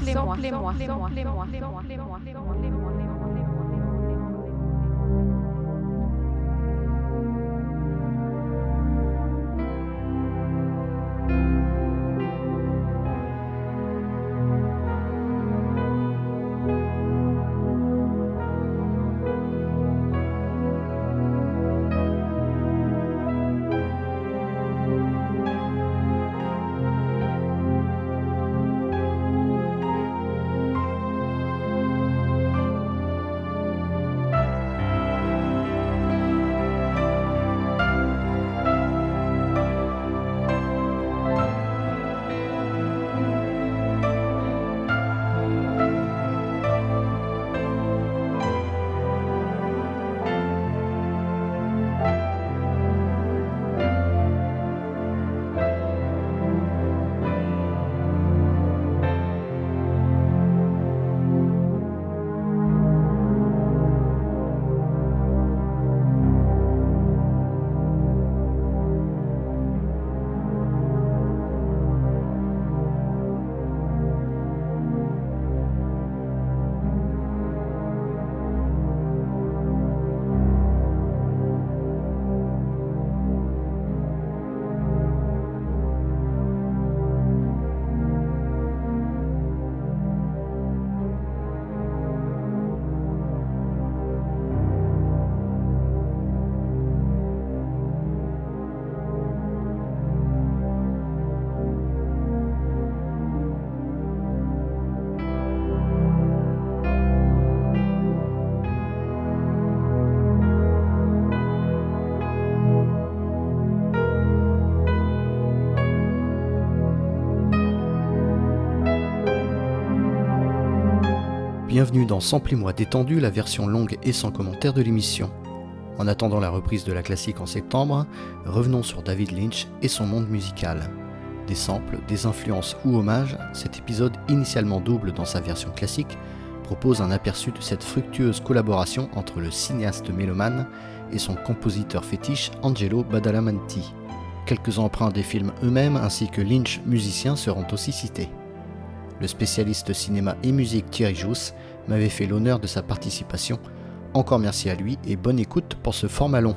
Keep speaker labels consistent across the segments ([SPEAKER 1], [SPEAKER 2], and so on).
[SPEAKER 1] moi
[SPEAKER 2] Bienvenue dans Samplez-moi détendu, la version longue et sans commentaire de l'émission. En attendant la reprise de la classique en septembre, revenons sur David Lynch et son monde musical. Des samples, des influences ou hommages, cet épisode initialement double dans sa version classique propose un aperçu de cette fructueuse collaboration entre le cinéaste mélomane et son compositeur fétiche Angelo Badalamenti. Quelques emprunts des films eux-mêmes ainsi que Lynch musicien seront aussi cités. Le spécialiste cinéma et musique Thierry Jousse m'avait fait l'honneur de sa participation. Encore merci à lui et bonne écoute pour ce format long.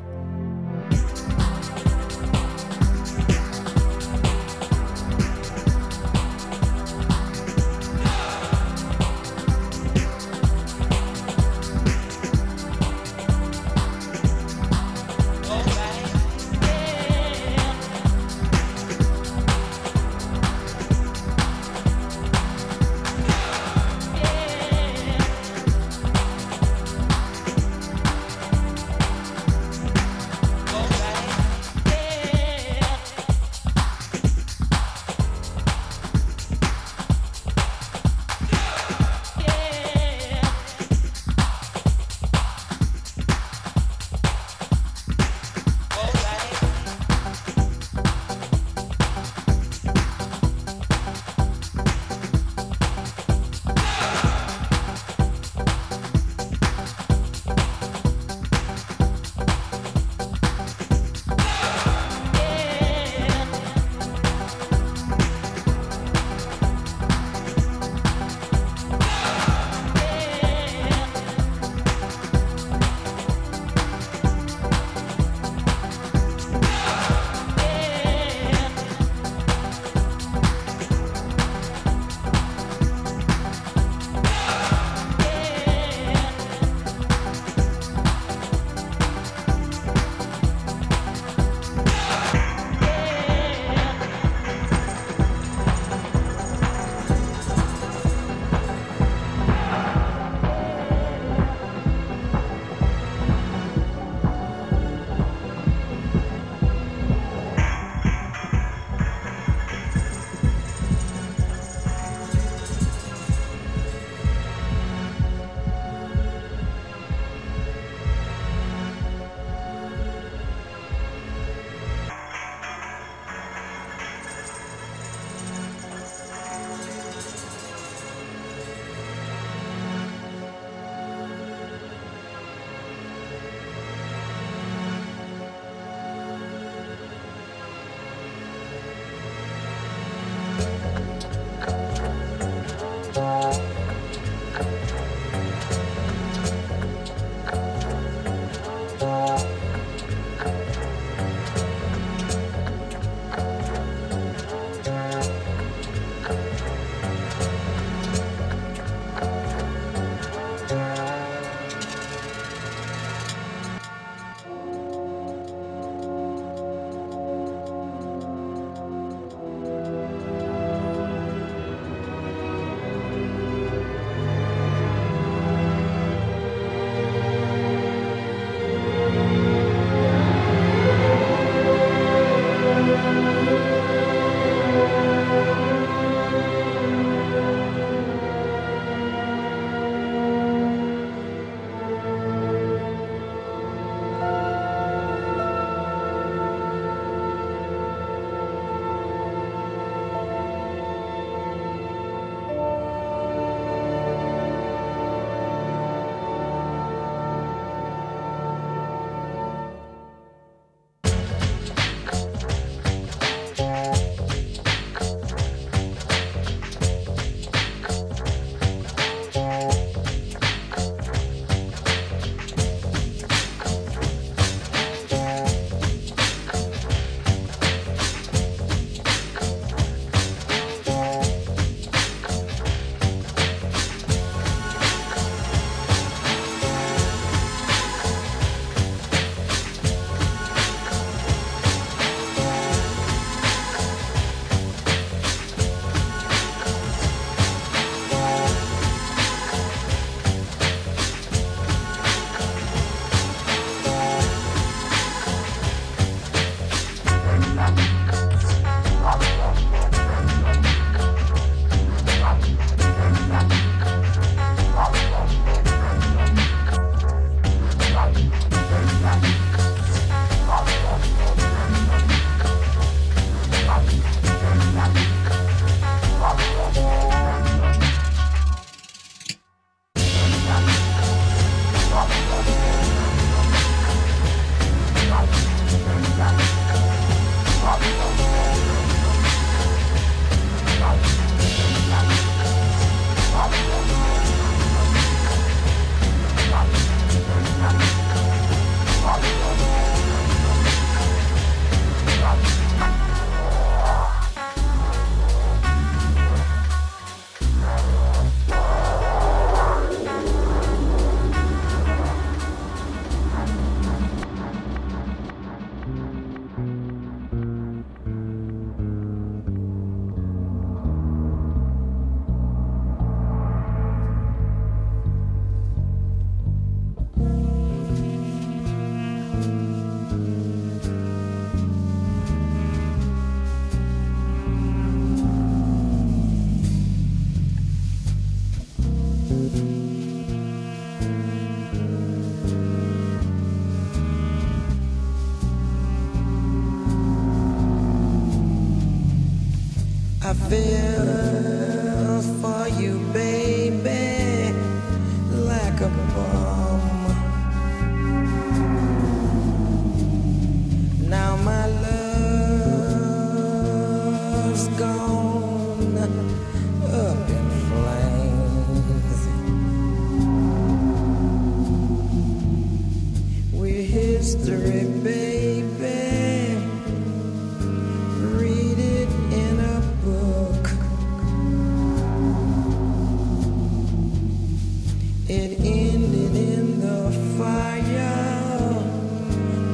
[SPEAKER 3] ending in the fire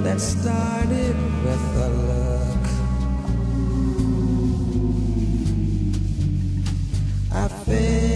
[SPEAKER 3] that started with a look. I fell.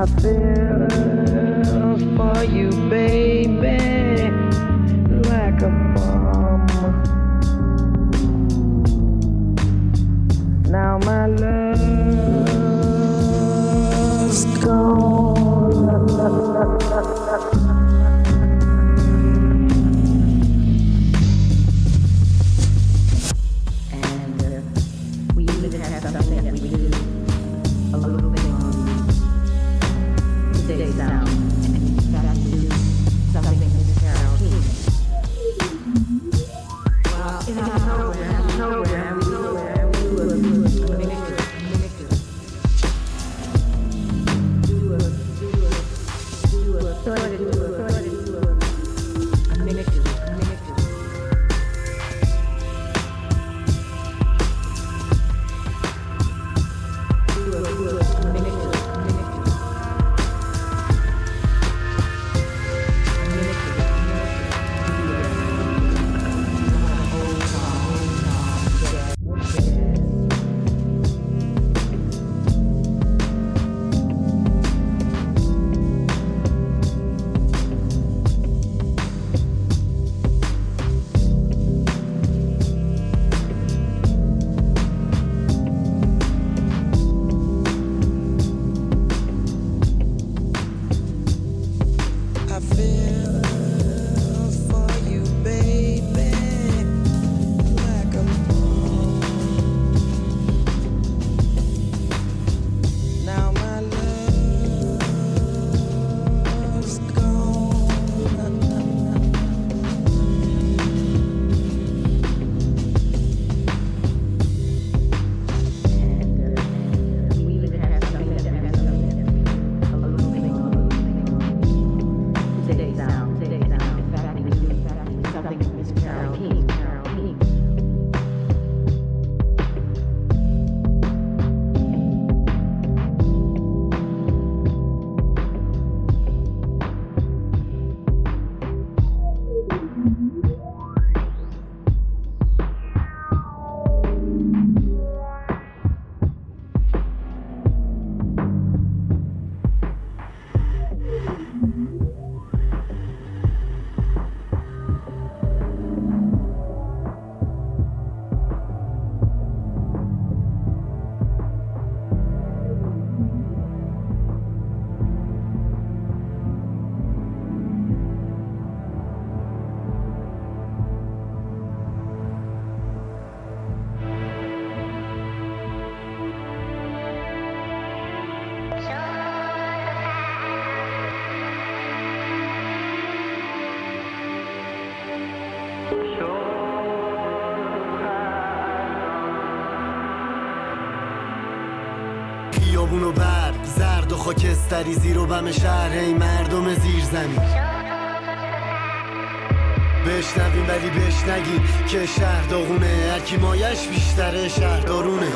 [SPEAKER 3] I feel for you. بیابون و برگ زرد و خاکستری زیر و بم شهر ای مردم زیر زمین بشنویم ولی بشنگیم که شهر داغونه هرکی مایش بیشتره شهر دارونه.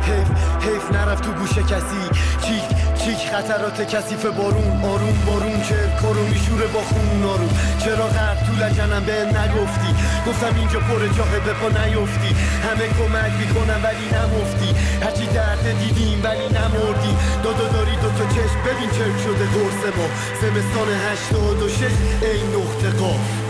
[SPEAKER 3] حیف حیف نرفت تو گوش کسی چیک چیک خطرات کثیف بارون آروم بارون که کارو میشوره با خون آروم چرا غرب تو لجنم؟ به نگفتی. گفتم اینجا پر جاهه به پا نیفتی. همه کمک می‌کنم ولی نمفتی. هرچی درد دیدیم ولی نمردی. دادا داری دوتا چشم. ببین چه شده قرص ما. زمستان هشتاد و شش این نقطه قاف.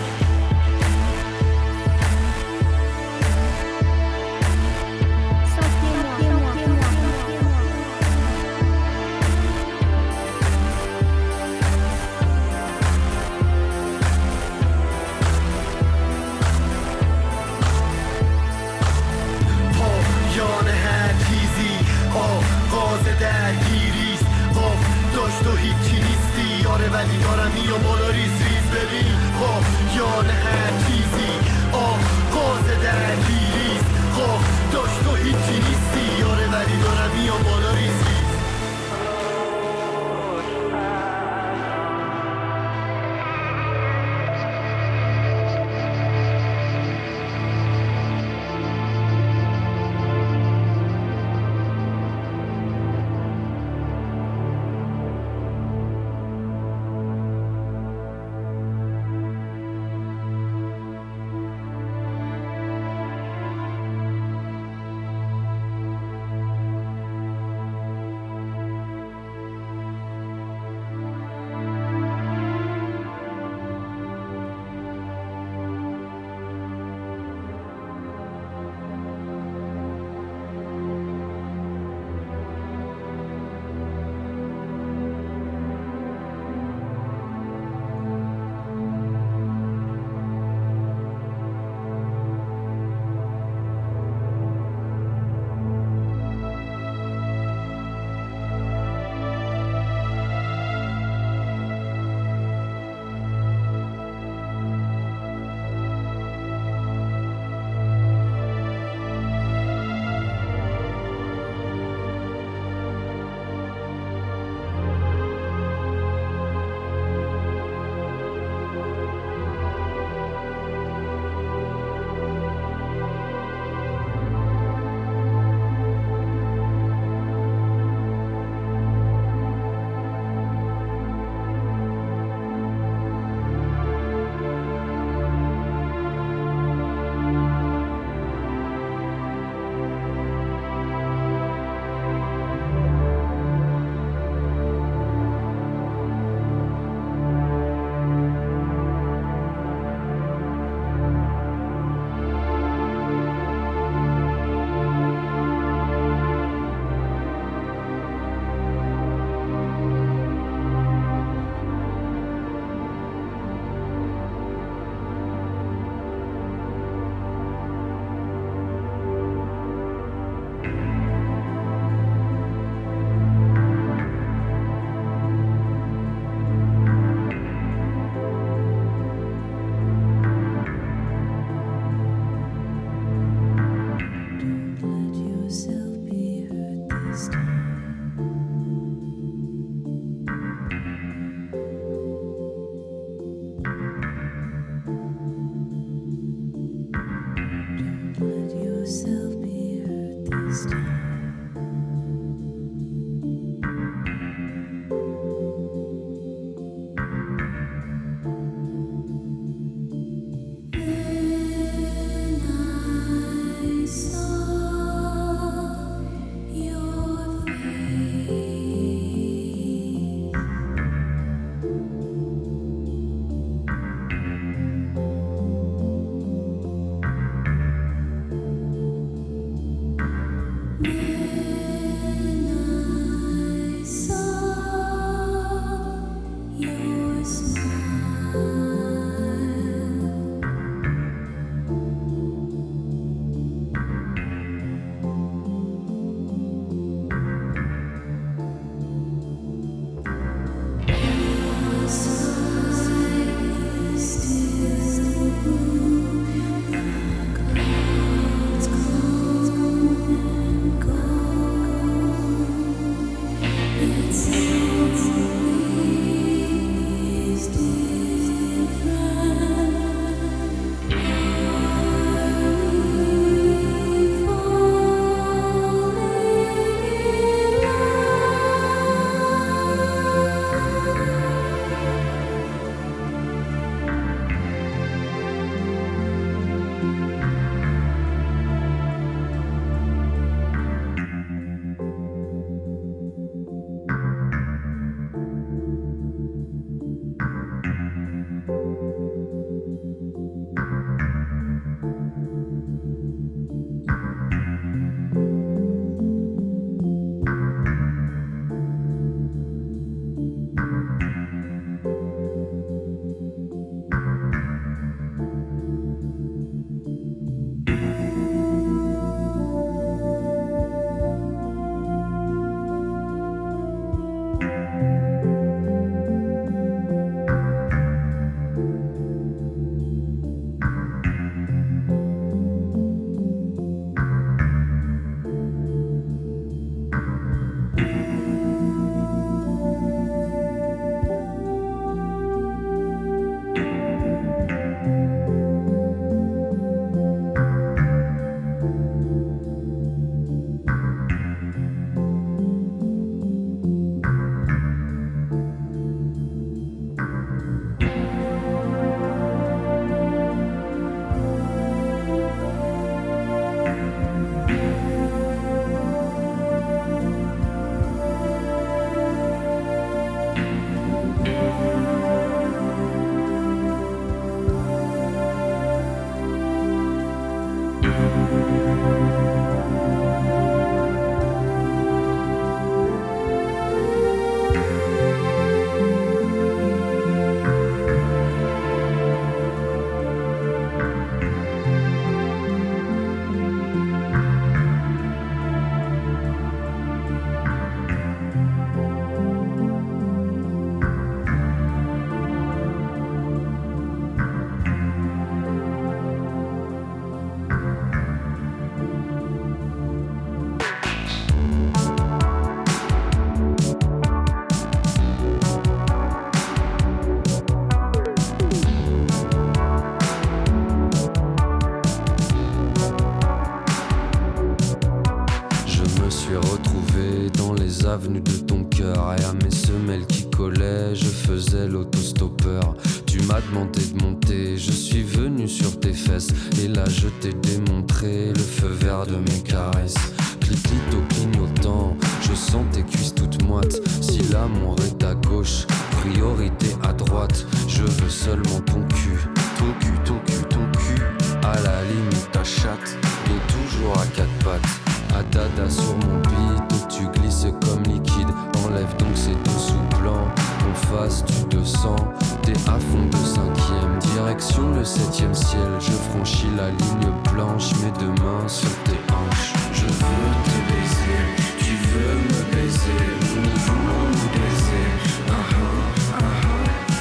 [SPEAKER 4] Caresses. Clic au clignotant, je sens tes cuisses toutes moites. Si l'amour est à gauche, priorité à droite, je veux seulement ton cul, ton cul, ton cul, ton cul. À la limite ta chatte, et toujours à quatre pattes. À sur mon beat, tu glisses comme liquide. Enlève donc ces deux sous-plans. En face du 200, t'es à fond de cinquième. Direction le septième ciel, je franchis la ligne blanche. Mes deux mains sur tes hanches. Je veux te baiser, tu veux me baiser, nous voulons nous baiser, aha.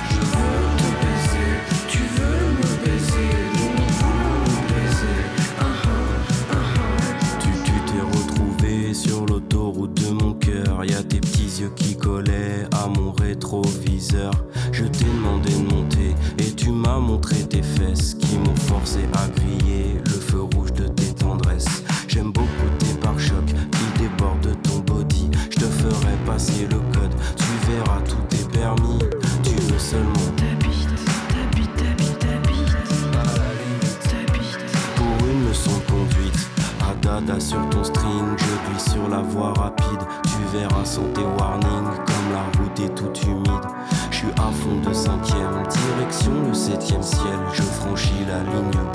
[SPEAKER 4] Je veux te baiser, tu veux me baiser, nous voulons nous baiser, aha aha.
[SPEAKER 5] Tu t'es retrouvé sur l'autoroute de mon cœur, y a tes petits yeux qui collaient à mon rétroviseur. Je t'ai demandé de monter et tu m'as montré tes fesses. Sans tes warnings comme la route est toute humide. Je suis à fond de cinquième, direction le septième ciel. Je franchis la ligne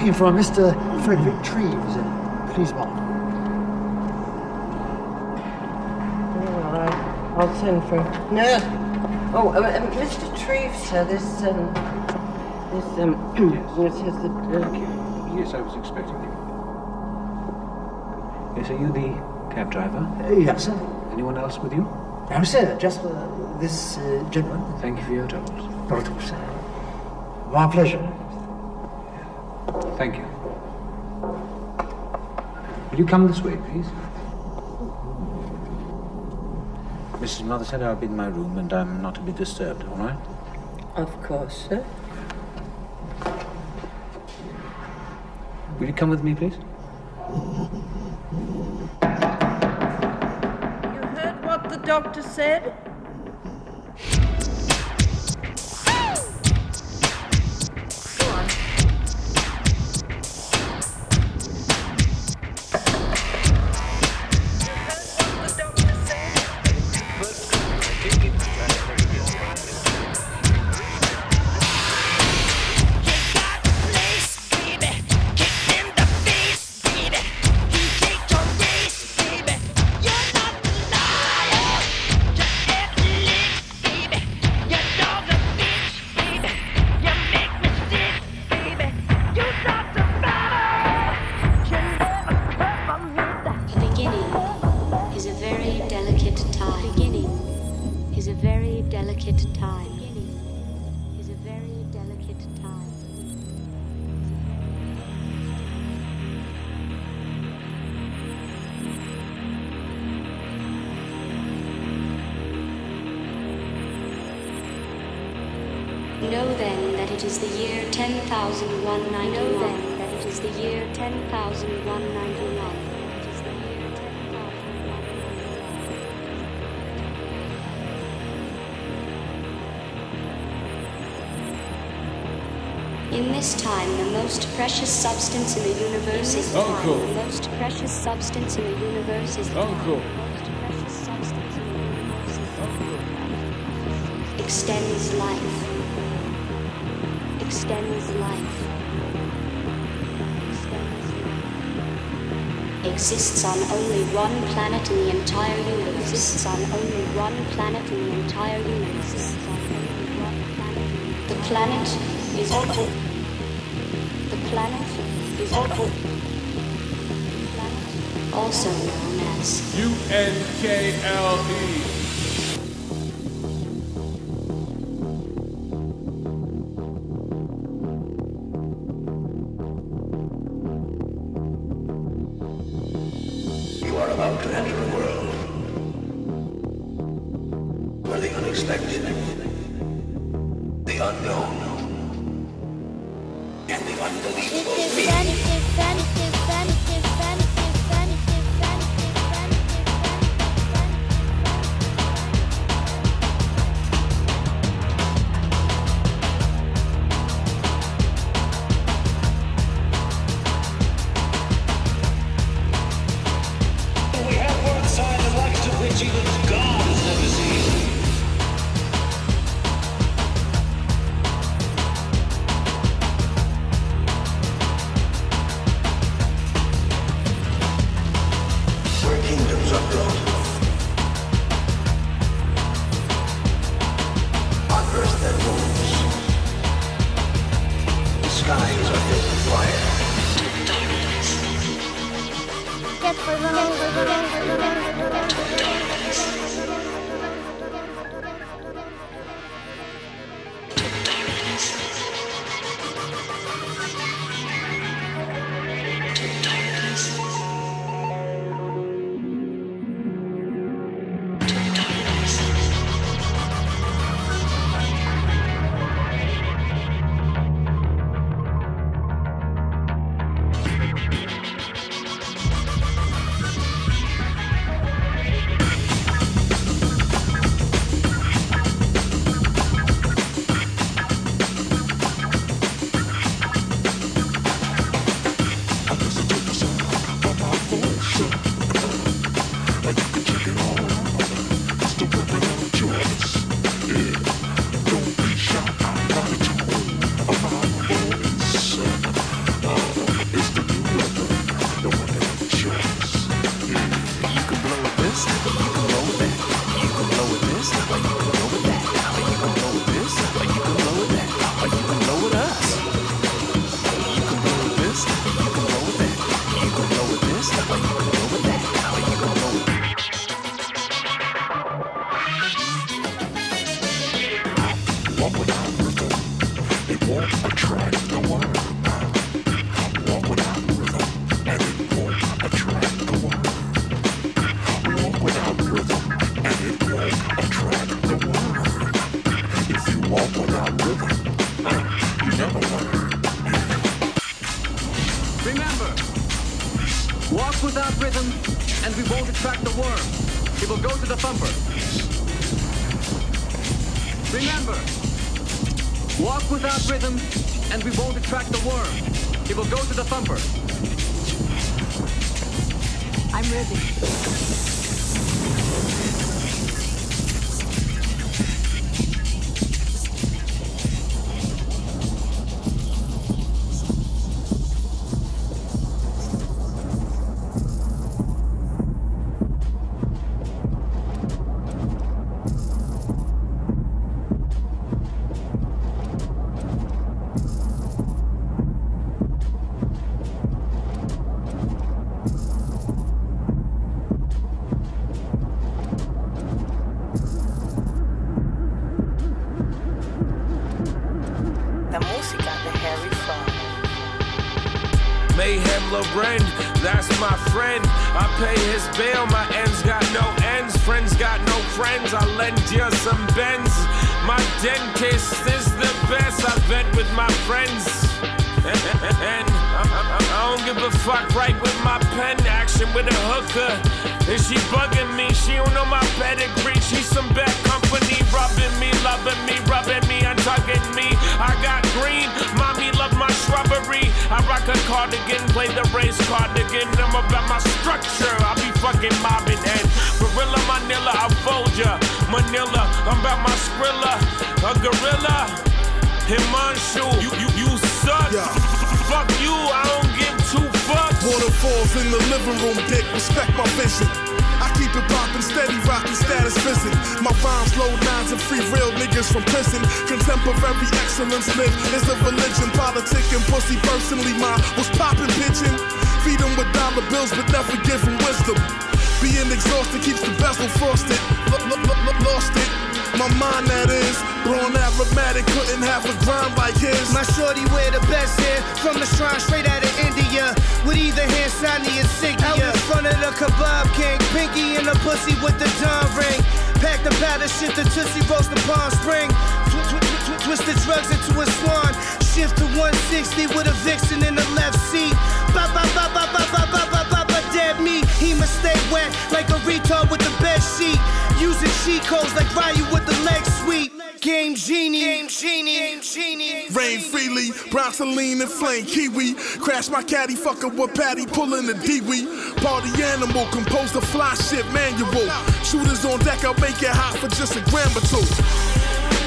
[SPEAKER 6] looking for a Mr. Frederick Treves. Uh, please, Mark.
[SPEAKER 7] All right. I'll send for No. Oh, uh, uh, Mr. Treves, sir, this, um, this, um, this is the... Uh,
[SPEAKER 8] Yes, I was expecting you. Yes, are you the cab driver?
[SPEAKER 6] Uh, yes, sir.
[SPEAKER 8] Anyone else with you?
[SPEAKER 6] No, sir, just uh, this uh, gentleman.
[SPEAKER 8] Thank you for your troubles.
[SPEAKER 6] Not at all, sir. My pleasure.
[SPEAKER 8] Thank you. Will you come this way, please? Mrs. Mothershead, I'll be in my room and I'm not to be disturbed, all right?
[SPEAKER 7] Of course, sir.
[SPEAKER 8] Will you come with me, please?
[SPEAKER 7] You heard what the doctor said?
[SPEAKER 9] Precious substance in the universe is time.
[SPEAKER 10] UNKLE.
[SPEAKER 9] The most precious substance in the universe is time.
[SPEAKER 10] UNKLE.
[SPEAKER 9] The most precious substance in the universe is time. Extends life. Extends life. Extends life. Exists on only one planet in the entire universe. Exists on only one planet in the entire universe. Exists on only one planet. The planet is UNKLE. The planet is UNKLE. Also known as
[SPEAKER 10] U-N-K-L-E.
[SPEAKER 11] You unbelievable got no ends, friends got no friends. I lend you some bends. My dentist is the best. I bet with
[SPEAKER 10] my friends. And, I, I don't give a fuck right with my pen action with a hooker.
[SPEAKER 12] Is she bugging me? She don't know my pedigree.
[SPEAKER 10] She's some bad company, rubbing me,
[SPEAKER 13] loving me,
[SPEAKER 14] rubbing me, untugging me. I got green, my robbery. I
[SPEAKER 15] rock a cardigan, play the race cardigan. I'm about my structure. I be fucking mobbing and gorilla Manila. I fold ya, Manila. I'm about my Skrilla, a gorilla. Himanshu, you you you suck. Yeah. Fuck you. I don't give two fucks. Waterfalls in the living room, dick. Respect my vision. I keep it poppin', steady rockin' status visit. My rhymes, low nines, and free real niggas from prison. Contemporary excellence live is a religion. Politic and pussy personally My, was poppin' pigeon. Feed them with dollar bills,
[SPEAKER 14] but never give them wisdom. Being exhausted keeps the vessel frosted. Lost it my mind that is. Blown aromatic, couldn't have a grind like his. My
[SPEAKER 16] shorty wear the best hair from the shrine straight out of India. With either hand sign the insignia. Out in front of the kebab king, pinky in the pussy with the dumb ring. Pack the powder, shit the tootsie rolls the Palm Spring. Twist the drugs into a swan. Shift to 160 with
[SPEAKER 13] a vixen in the left seat. Ba ba ba ba ba ba ba ba ba ba dead meat. He must stay wet like a retard with the bed sheet. Using cheat codes like Ryu with the leg sweep. Game genie, game genie, game genie. Rain freely, Bronsoline and flame kiwi. Crash my caddy, fucker with Patty, pulling the Dewey. Party animal, composed the fly shit manual. Shooters on deck, I'll make it hot for just a gram or two.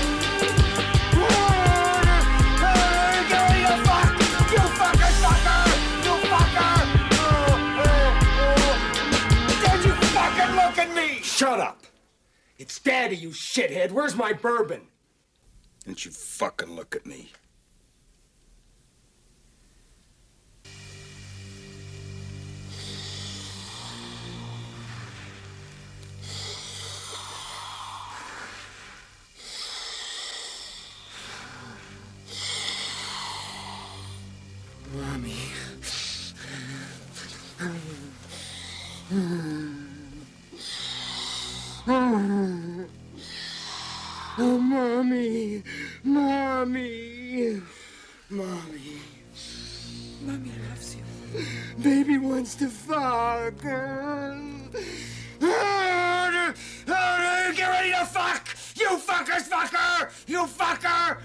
[SPEAKER 13] It's daddy, you shithead. Where's my bourbon? Didn't you fucking look at me? Mommy. Hmm. Oh, mommy, mommy, mommy. Mommy loves you. Baby wants to fuck. Get ready to fuck! You fuckers, fucker! You fucker!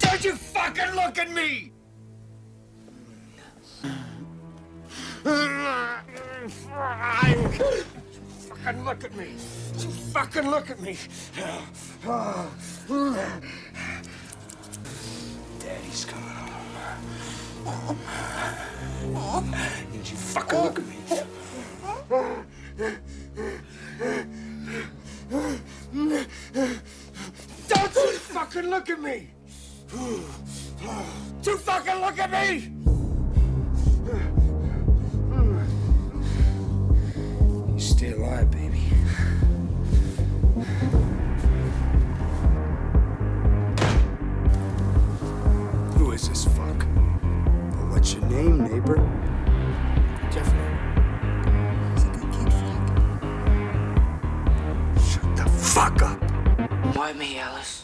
[SPEAKER 13] Don't
[SPEAKER 17] you fucking look at me! I'm... Fucking look at me. Fucking look at me. Daddy's coming home. Did you fucking look at me? Don't you fucking look at me! Don't fucking look at me! stay alive, baby. Who is this fuck? Well, what's your name, neighbor? Jeffrey. He's a good kid, Shut the fuck up. Why
[SPEAKER 18] me, Alice?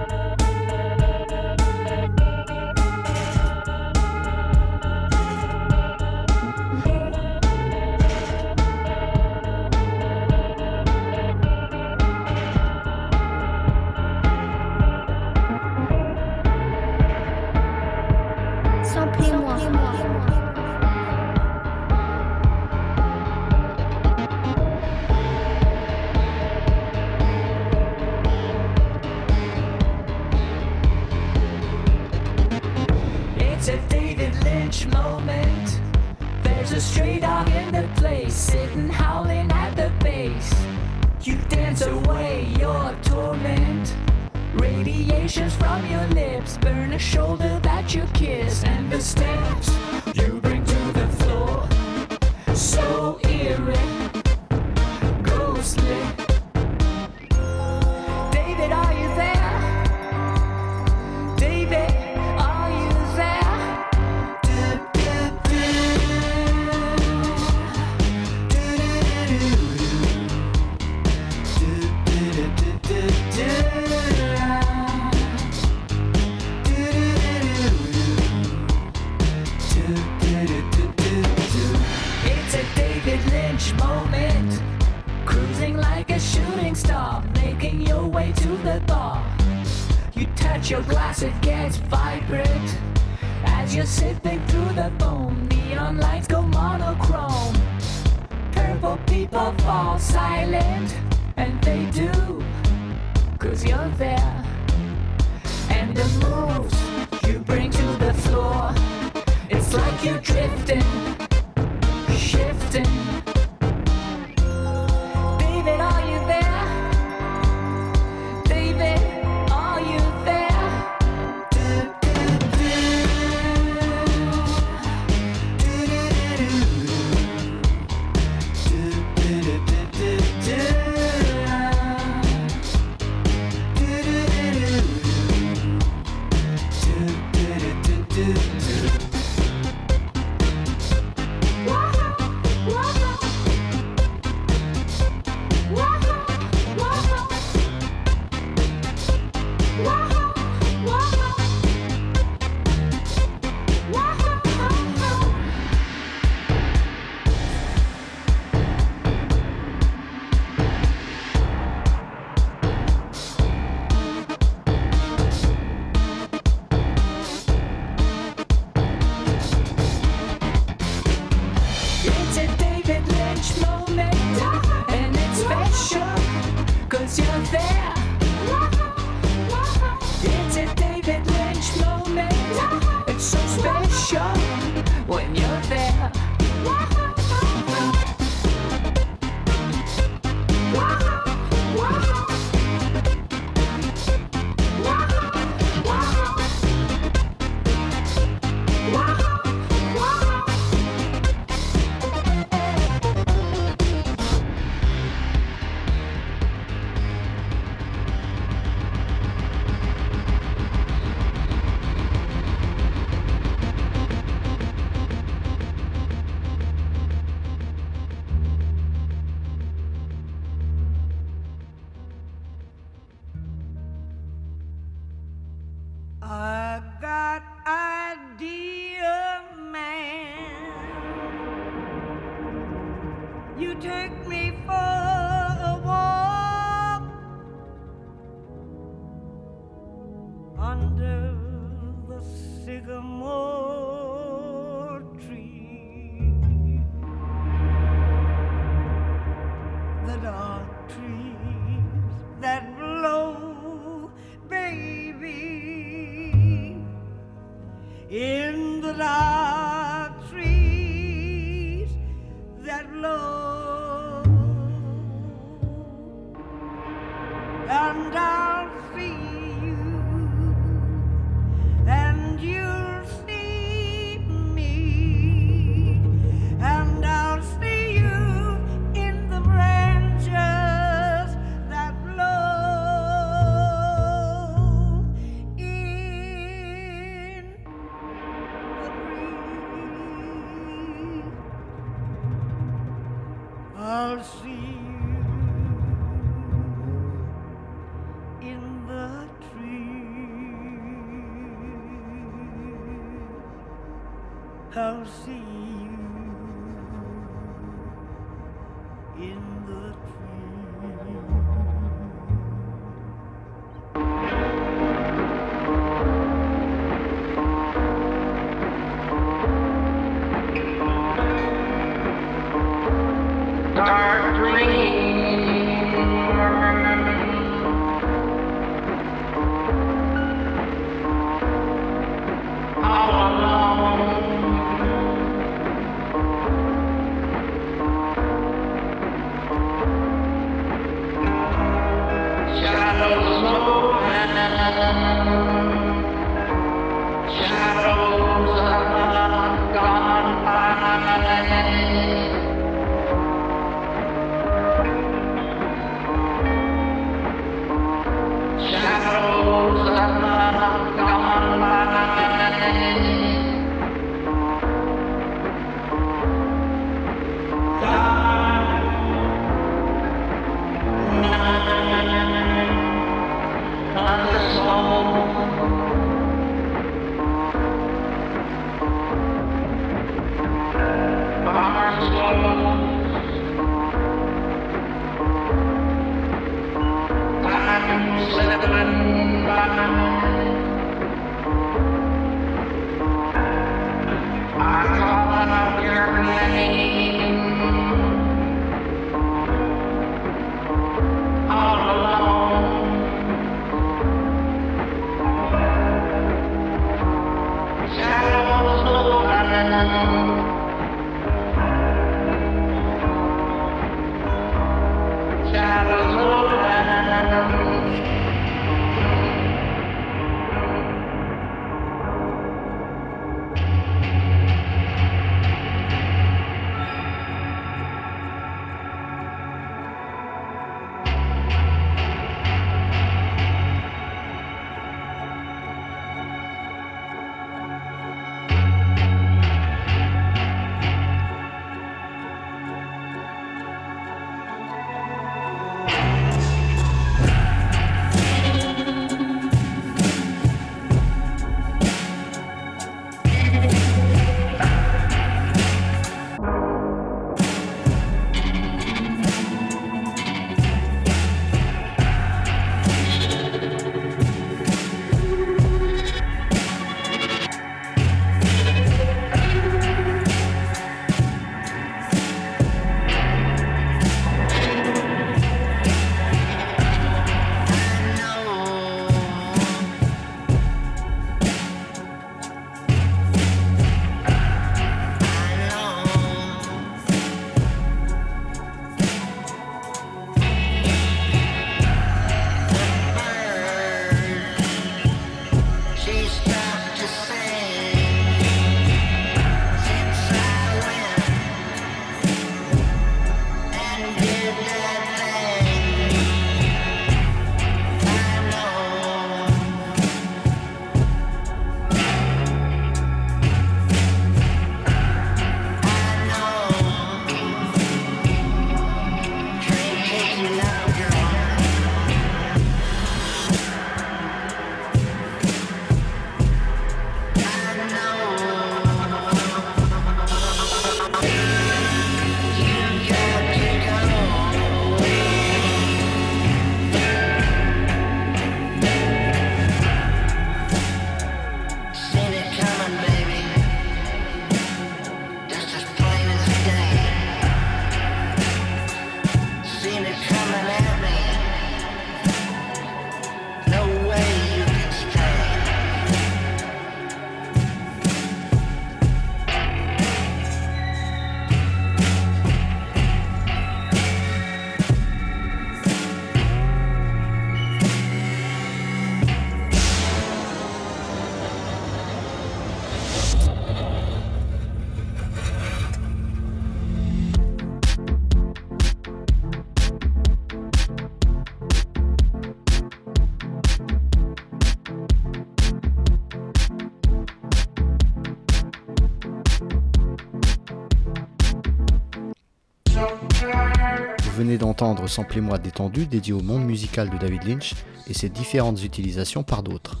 [SPEAKER 2] Venez d'entendre Samplez-moi détendu dédié au monde musical de David Lynch et ses différentes utilisations par d'autres.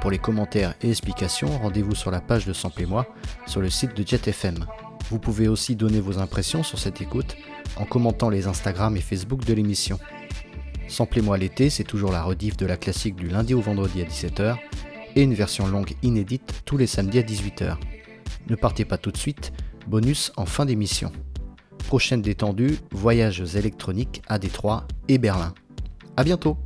[SPEAKER 2] Pour les commentaires et explications, rendez-vous sur la page de Samplez-moi sur le site de JetFM. Vous pouvez aussi donner vos impressions sur cette écoute en commentant les Instagram et Facebook de l'émission. Samplez-moi l'été, c'est toujours la rediff de la classique du lundi au vendredi à 17h et une version longue inédite tous les samedis à 18h. Ne partez pas tout de suite, bonus en fin d'émission. Prochaine détendue, voyages électroniques à Détroit et Berlin. A bientôt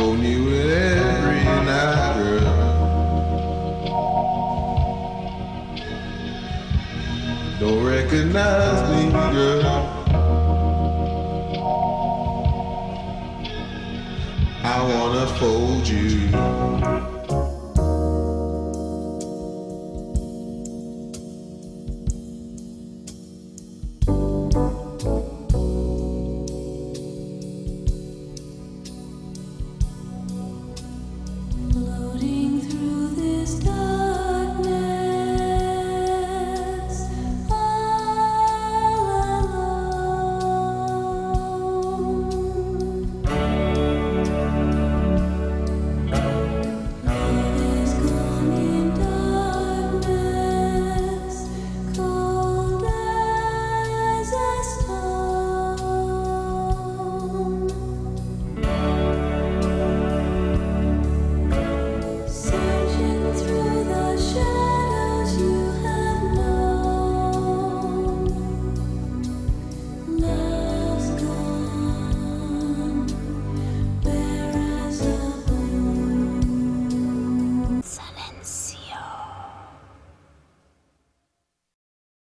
[SPEAKER 19] every night, girl. Don't recognize me, girl. I wanna fold you.